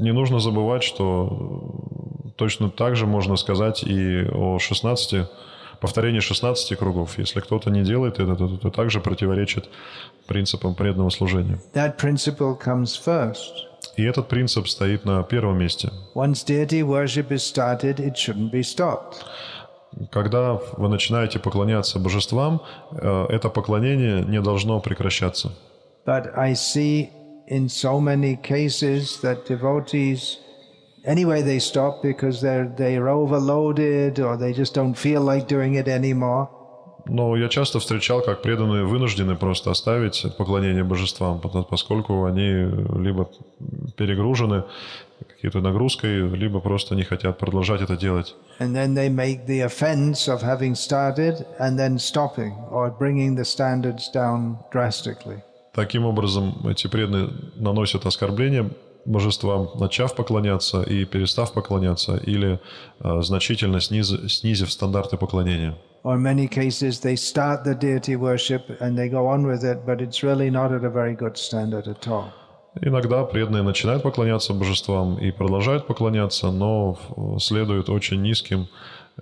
не нужно забывать, что э, точно так же можно сказать и о 16, повторении 16 кругов. Если кто-то не делает это, то это также противоречит принципам преданного служения. That principle comes first. И этот принцип стоит на первом месте. Once deity worship is started, it shouldn't be stopped. Когда вы начинаете поклоняться божествам, э, это поклонение не должно прекращаться. But I see in so many cases that devotees, anyway, they stop because they're they're overloaded or they just don't feel like doing it anymore. Но я часто встречал, как преданные вынуждены просто оставить поклонение божествам, пото- поскольку они либо перегружены какой-то нагрузкой, либо просто не хотят продолжать это делать. And then they make the offense of having started and then stopping or bringing the standards down drastically. Таким образом, эти преданные наносят оскорбление божествам, начав поклоняться и перестав поклоняться, или э, значительно сниз- снизив стандарты поклонения. Or in many cases, they start the deity worship and they go on with it, but it's really not at a very good standard at all. Иногда преданные начинают поклоняться божествам и продолжают поклоняться, но э, следуют очень низким,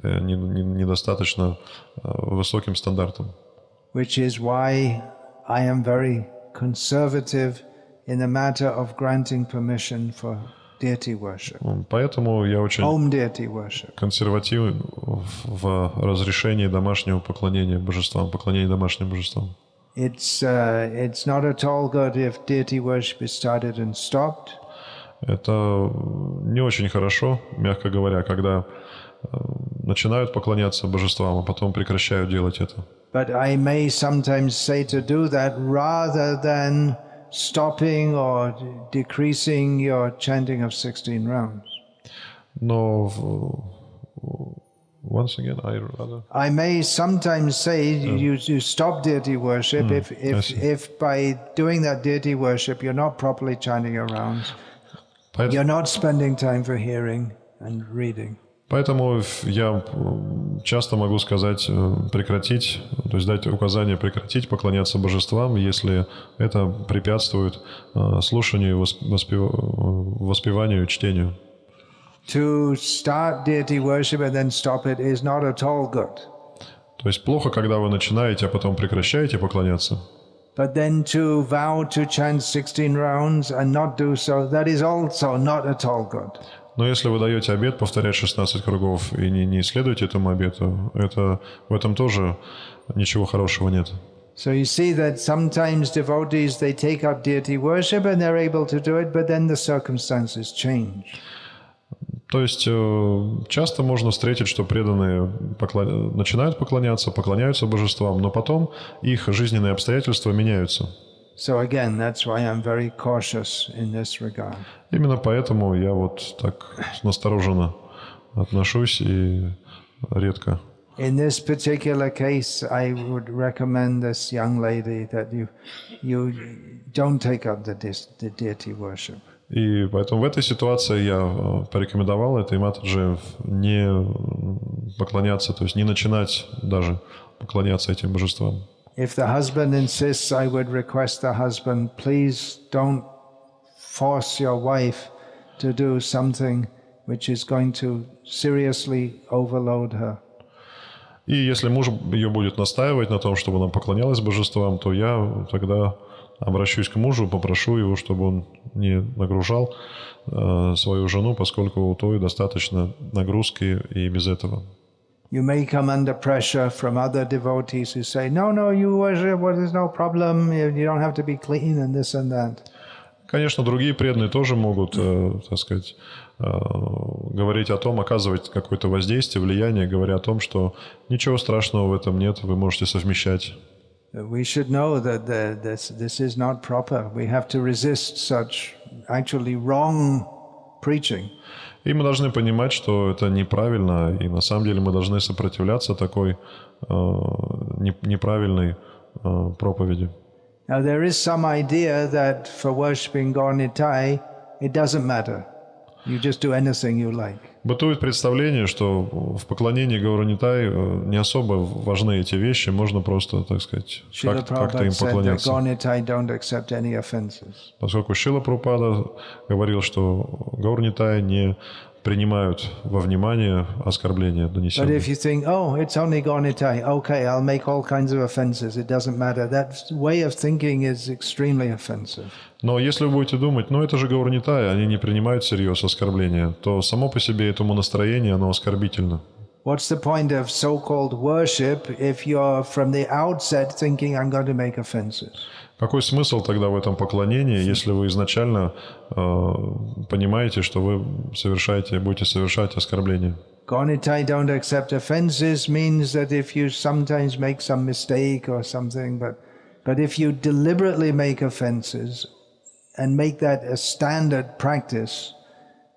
э, не- не- недостаточно э, высоким стандартам. which is why I am very conservative in the matter of granting permission for deity worship, Поэтому я очень home deity worship. консервативен в в разрешении домашнего поклонения божествам, поклонения домашним божествам. It's uh, it's not at all good if deity worship is started and stopped. Это не очень хорошо, мягко говоря, когда э, начинают поклоняться божествам, а потом прекращают делать это. But I may sometimes say to do that rather than stopping or decreasing your chanting of 16 rounds. No, once again, I rather. I may sometimes say um, you, you stop deity worship mm, if, if, if by doing that deity worship you're not properly chanting your rounds, you're not spending time for hearing and reading. Поэтому я часто могу сказать э, прекратить, то есть дать указание прекратить поклоняться божествам, если это препятствует э, слушанию, воспев- э, воспеванию, чтению. To start deity worship and then stop it is not at all good. То есть плохо, когда вы начинаете, а потом прекращаете поклоняться. But then to vow to chant 16 rounds and not do so, that is also not at all good. Но если вы даете обед повторять 16 кругов и не, не следуете этому обету, это, в этом тоже ничего хорошего нет. So you see that sometimes devotees they take up deity worship and they're able to do it, but then the circumstances change. То есть э, часто можно встретить, что преданные поклон... начинают поклоняться, поклоняются божествам, но потом их жизненные обстоятельства меняются. So again, that's why I'm very cautious in this regard. Именно поэтому я вот так настороженно отношусь и редко. In this particular case, I would recommend this young lady that you you don't take up the, the deity worship. И поэтому в этой ситуации я э, порекомендовал этой матаджи не поклоняться, то есть не начинать даже поклоняться этим божествам. If the husband insists, I would request the husband, please don't force your wife to do something which is going to seriously overload her. И если муж ее будет настаивать на том, чтобы она поклонялась божествам, то я тогда обращусь к мужу, попрошу его, чтобы он не нагружал э, свою жену, поскольку у той достаточно нагрузки и без этого. You may come under pressure from other devotees who say, no, no, you worship, well, there's no problem, you you don't have to be clean and this and that. Конечно, другие преданные тоже могут, э, так сказать, э, говорить о том, оказывать какое-то воздействие, влияние, говоря о том, что ничего страшного в этом нет, вы можете совмещать. We should know that the, this, this is not proper. We have to resist such actually wrong preaching. И мы должны понимать, что это неправильно, и на самом деле мы должны сопротивляться такой э, не- неправильной э, проповеди. Now, there is some idea that for worshipping Gornitai, it doesn't matter. You just do anything you like. Бытует представление, что в поклонении Гауранитай э, не особо важны эти вещи, можно просто, так сказать, Srila как- как-то им поклоняться. Поскольку Шила Прабхупада говорил, что Гаурнитай не принимают во внимание оскорбления, But донесенные. if you think, oh, it's only Gornitai, okay, I'll make all kinds of offenses, it doesn't matter, that way of thinking is extremely offensive. Но если вы будете думать, ну это же Гаурнитай, они не принимают всерьез оскорбления, то само по себе этому настроение, оно оскорбительно. What's the point of so called worship if you're from the outset thinking, I'm going to make offenses? Какой смысл тогда в этом поклонении, если вы изначально э, понимаете, что вы совершаете, будете совершать оскорбление? Gornitai don't accept offenses means that if you sometimes make some mistake or something, but, but if you deliberately make offenses and make that a standard practice,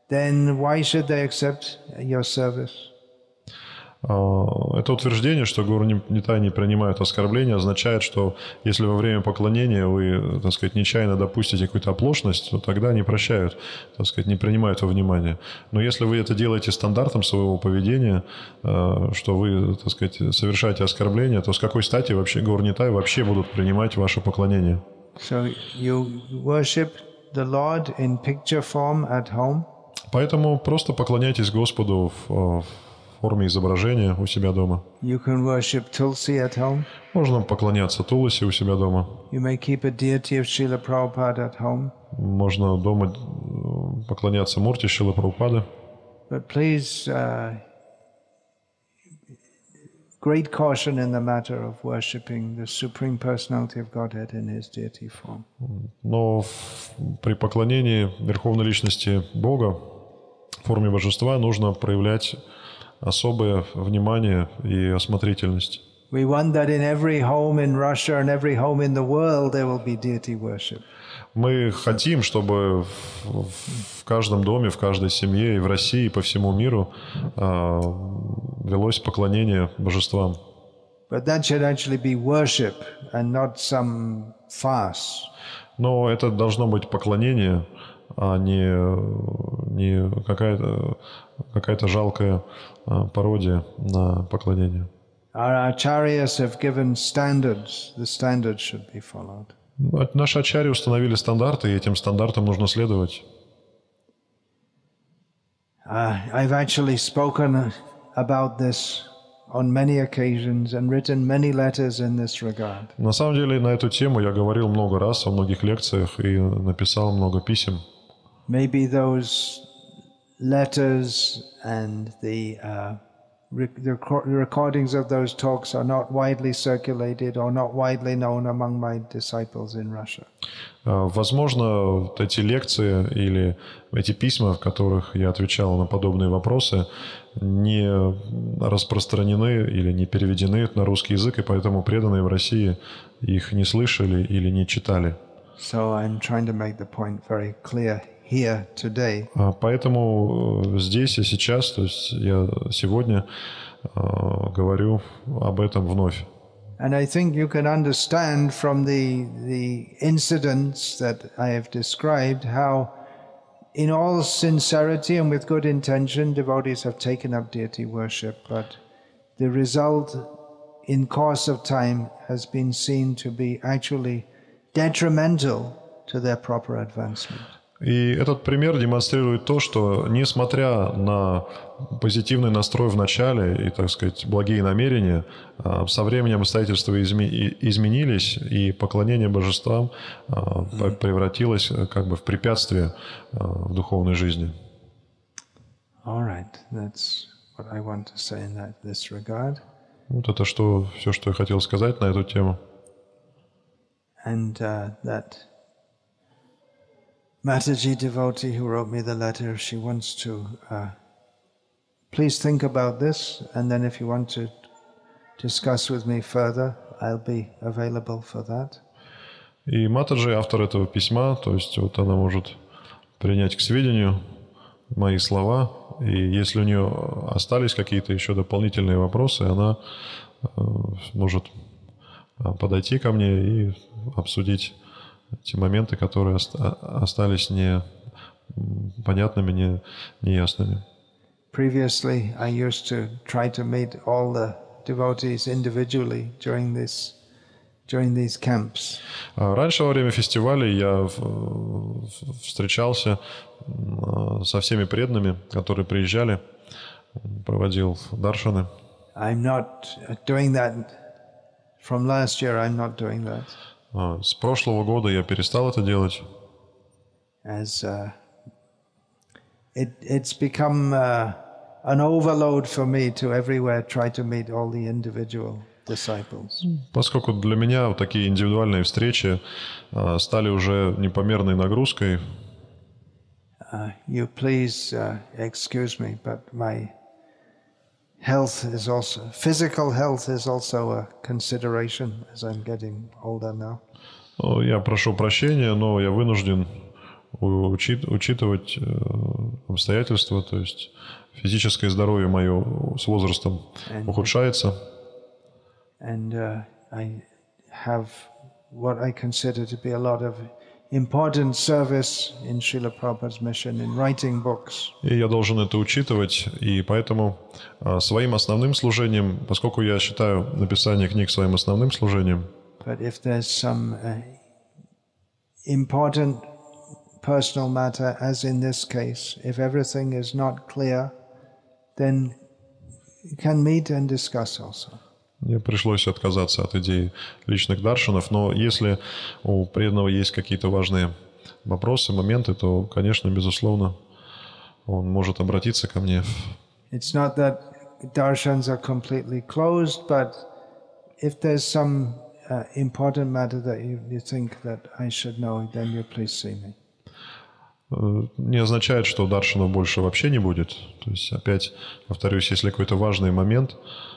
then why should they accept your service? А, Это утверждение, что Гурнитай не принимают оскорбления, означает, что если во время поклонения вы, так сказать, нечаянно допустите какую-то оплошность, то тогда не прощают, так сказать, не принимают во внимание. Но если вы это делаете стандартом своего поведения, э, что вы, так сказать, совершаете оскорбление, то с какой стати вообще Гурнитай вообще будут принимать ваше поклонение? So you worship the Lord in picture form at home. Поэтому просто поклоняйтесь Господу в, э, в форме изображения у себя дома. You can worship Tulsi at home. Можно поклоняться Туласи у себя дома. You may keep a deity of Srila Prabhupada at home. Можно дома э, поклоняться Мурти Шилы Прабхупады. But please, uh, great caution in the matter of worshipping the Supreme Personality of Godhead in His deity form. Но в- при поклонении Верховной Личности Бога в форме божества нужно проявлять особое внимание и осмотрительность. We want that in every home in Russia and every home in the world there will be deity worship. Мы хотим, чтобы в, каждом доме, в каждой семье и в России, и по всему миру а, велось поклонение божествам. But that should actually be worship and not some farce. Но это должно быть поклонение, а не, не какая-то какая жалкая а, пародия на поклонение. Our acharyas have given standards. The standards should be followed. Наши ачари установили стандарты, и этим стандартам нужно следовать. Uh, I've actually spoken about this on many occasions and written many letters in this regard. На самом деле на эту тему я говорил много раз во многих лекциях и написал много писем. Maybe those letters and the, uh, the reco- the recordings of those talks are not widely circulated or not widely known among my disciples in Russia. А, Возможно, вот эти лекции или эти письма, в которых я отвечал на подобные вопросы, не распространены или не переведены на русский язык, и поэтому преданные в России их не слышали или не читали. So I'm trying to make the point very clear here today. А Поэтому э, здесь и сейчас, то есть я сегодня э, говорю об этом вновь. And I think you can understand from the, the incidents that I have described how, in all sincerity and with good intention, devotees have taken up deity worship, but the result in course of time has been seen to be actually detrimental to their proper advancement. И этот пример демонстрирует то, что несмотря на позитивный настрой в начале и, так сказать, благие намерения, а, со временем обстоятельства изменились, и поклонение божествам а, превратилось э, как бы в препятствие а, в духовной жизни. All right, that's what I want to say in that, this regard. Вот это что, все, что я хотел сказать на эту тему. And uh, that Mataji devotee who wrote me the letter, she wants to uh, please think about this, and then if you want to discuss with me further, I'll be available for that. И Матаджи, автор этого письма, то есть вот она может принять к сведению мои слова, и если у нее остались какие-то еще дополнительные вопросы, она э, может э, подойти ко мне и обсудить те моменты, которые ост- остались не понятными, не, неясными. Previously, I used to try to meet all the devotees individually during this during these camps. А Раньше во время фестиваля я встречался со всеми преданными, которые приезжали, проводил даршаны. I'm not doing that from last year. I'm not doing that С прошлого года я перестал это делать, as uh, it it's become uh, an overload for me to everywhere try to meet all the individual disciples. поскольку для меня вот такие индивидуальные встречи а, стали уже непомерной нагрузкой. Uh, you please uh, excuse me, but my health is also physical health is also a consideration as I'm getting older now. Я прошу прощения, но я вынужден учит- учитывать э, обстоятельства, то есть физическое здоровье мое с возрастом ухудшается. and uh, I have what I consider to be a lot of important service in Srila Prabhupada's mission in writing books. И я должен это учитывать, и поэтому а, своим основным служением, поскольку я считаю написание книг своим основным служением, But if there's some uh, important personal matter, as in this case, if everything is not clear, then you can meet and discuss also. Мне пришлось отказаться от идеи личных даршинов, но если у преданного есть какие-то важные вопросы, моменты, то, конечно, безусловно, он может обратиться ко мне. It's not that darshans are completely closed, but if there's some uh, important matter that you, you think that I should know, then you please see me. Э, Не означает, что даршинов больше вообще не будет. То есть, опять повторюсь, если какой-то важный момент э,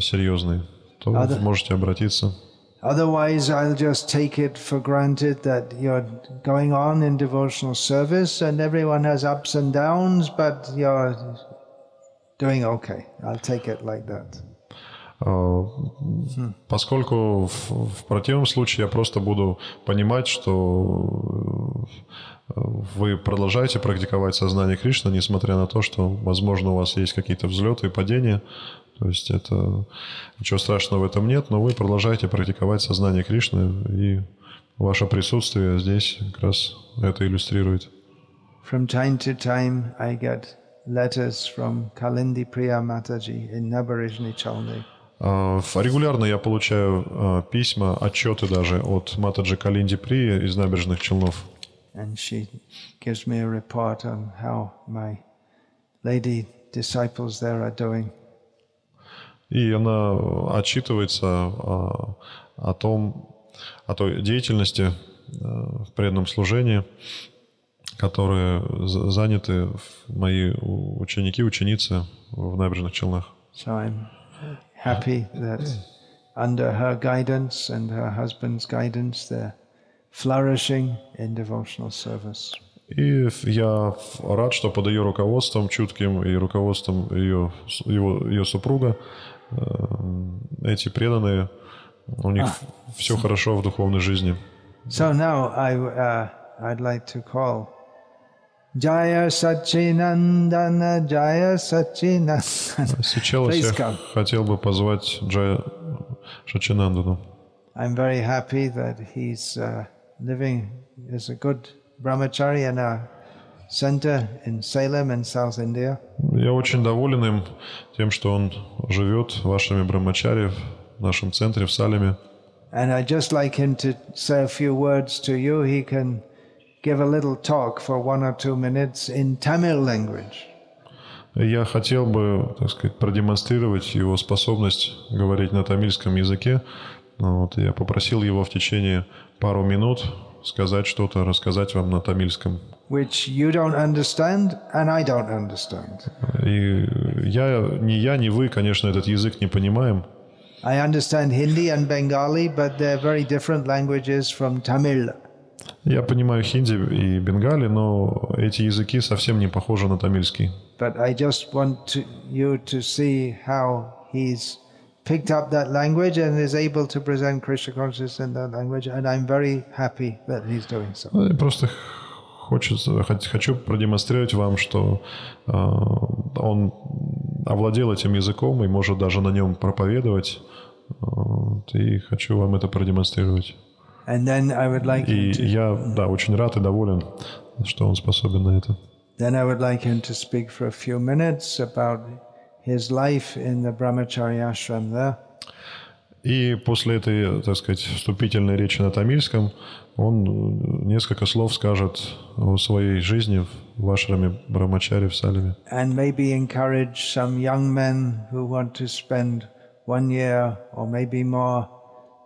серьезный, то вы можете обратиться. Otherwise, I'll just take it for granted that you're going on in devotional service and everyone has ups and downs, but you're doing okay. I'll take it like that. А, Поскольку в, в противном случае я просто буду понимать, что э, вы продолжаете практиковать сознание Кришны, несмотря на то, что, возможно, у вас есть какие-то взлеты и падения. То есть это ничего страшного в этом нет, но вы продолжаете практиковать сознание Кришны, и ваше присутствие здесь как раз это иллюстрирует. From time to time, I get letters from Kalindi Priya Mataji in Nabarizhny Chalni. А, Регулярно я получаю а, письма, отчеты даже от Матаджи Калинди Прии из набережных Челнов. And she gives me a report on how my lady disciples there are doing. И она отчитывается а, о том, о той деятельности а, в преданном служении, которые за- заняты мои ученики, ученицы в набережных Челнах. So I'm happy that under her guidance and her husband's guidance, they're flourishing in devotional service. И я рад, что под ее руководством чутким и руководством ее, его, ее супруга э, эти преданные, у них все хорошо в духовной жизни. So now I, uh, I'd like to call Jaya Sachinandana, Jaya Sachinandana. Сейчас я хотел бы позвать Джая Шачинандану. I'm very happy that he's uh, living as a good brahmachari in Я очень доволен им тем, что он живет вашими брамачари в нашем центре в Салеме. And I'd just like him to say a few words to you. He can give a little talk for one or two minutes in Tamil language. Я хотел бы, так сказать, продемонстрировать его способность говорить на тамильском языке. Ну, Вот, я попросил его в течение пару минут сказать что-то, рассказать вам на тамильском. which you don't understand and I don't understand. И я, ни я, ни вы, конечно, этот язык не понимаем. I understand Hindi and Bengali, but they're very different languages from Tamil. Я понимаю хинди и бенгали, но эти языки совсем не похожи на тамильский. But I just want to, you to see how he's picked up that language and is able to present Krishna consciousness in that language, and I'm very happy that he's doing so. Ну, Просто хочется, хочу продемонстрировать вам, что э, он овладел этим языком и может даже на нем проповедовать. Вот, и хочу вам это продемонстрировать. And then I would like И to, я, да, очень рад и доволен, что он способен на это. then I would like him to speak for a few minutes about his life in the Brahmachari ashram there. И после этой, так сказать, вступительной речи на тамильском он э, несколько слов скажет о своей жизни в ашраме Брамачари в Салеме. and maybe encourage some young men who want to spend one year or maybe more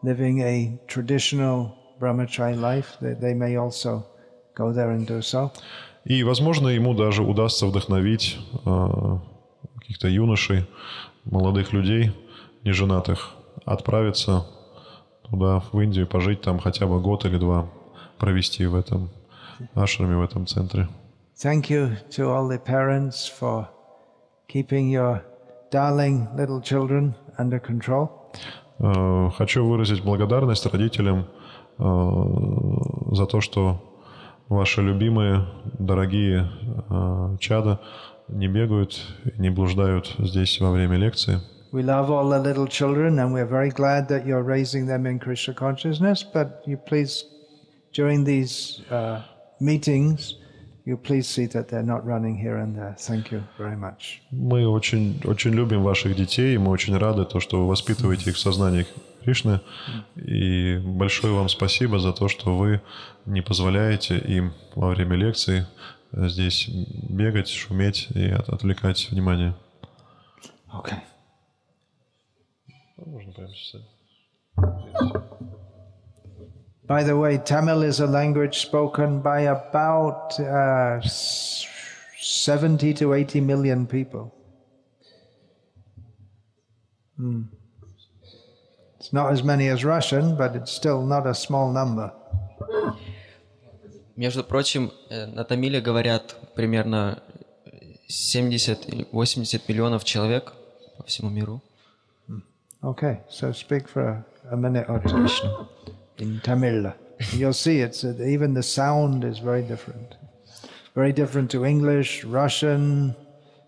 living a traditional brahmachari life, that they may also go there and do so. И, возможно, ему даже удастся вдохновить э, каких-то юношей, молодых людей, неженатых, отправиться туда, в Индию, пожить там хотя бы год или два, провести в этом ашраме, в этом центре. Thank you to all the parents for keeping your darling little children under control. Э, Хочу выразить благодарность родителям э, за то, что ваши любимые, дорогие э, чада не бегают, не блуждают здесь во время лекции. We love all the little children and we're very glad that you're raising them in Krishna consciousness, but you please, during these uh, meetings, you please see that they're not running here and there. Thank you very much. Мы очень, очень любим ваших детей, и мы очень рады, то, что вы воспитываете их в сознании Кришны. И большое вам спасибо за то, что вы не позволяете им во время лекции здесь бегать, шуметь и от- отвлекать внимание. Okay. Можно прямо сейчас. By the way, Tamil is a language spoken by about uh, s- 70 to 80 million people. Hmm. It's not as many as Russian, but it's still not a small number. Между прочим, э, на Тамиле говорят примерно 70-80 миллионов человек по всему миру. Okay, so speak for a, minute or two in Tamil. You'll see it's uh, even the sound is very different. Very different to English, Russian,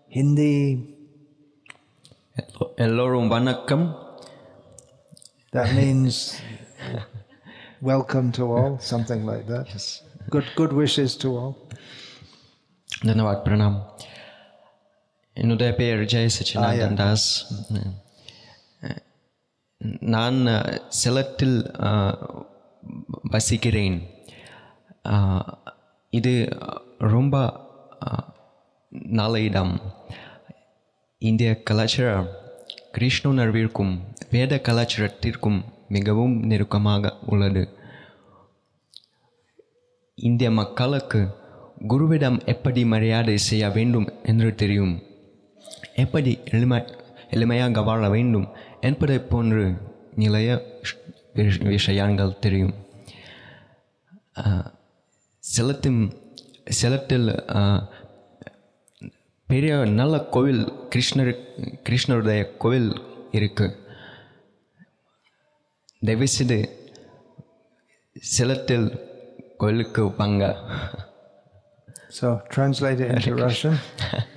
Hindi. Эллорум ванакам. That means welcome to all, something like that. good good wishes to all. धन्यवाद प्रणाम என்னுடைய पेर जय सचिनानंद தாஸ் நான் சிலத்தில் வசிக்கிறேன் இது ரொம்ப நல்ல இடம் இந்திய கலாச்சாரம் கிருஷ்ணன் அறிவிற்கும் வேத கலாச்சாரத்திற்கும் மிகவும் நெருக்கமாக உள்ளது இந்திய மக்களுக்கு குருவிடம் எப்படி மரியாதை செய்ய வேண்டும் என்று தெரியும்? எப்படி எளிமை எளிமையாக வாழ வேண்டும் என்பதை போன்று நிலைய விஷயங்கள் தெரியும். செலத்தின் செலத்தில் பெரிய நல்ல கோவில் கிருஷ்ணர் கிருஷ்ணருடைய கோவில் இருக்குது தயவுசெய்து செலத்தில் So translate it into Russian.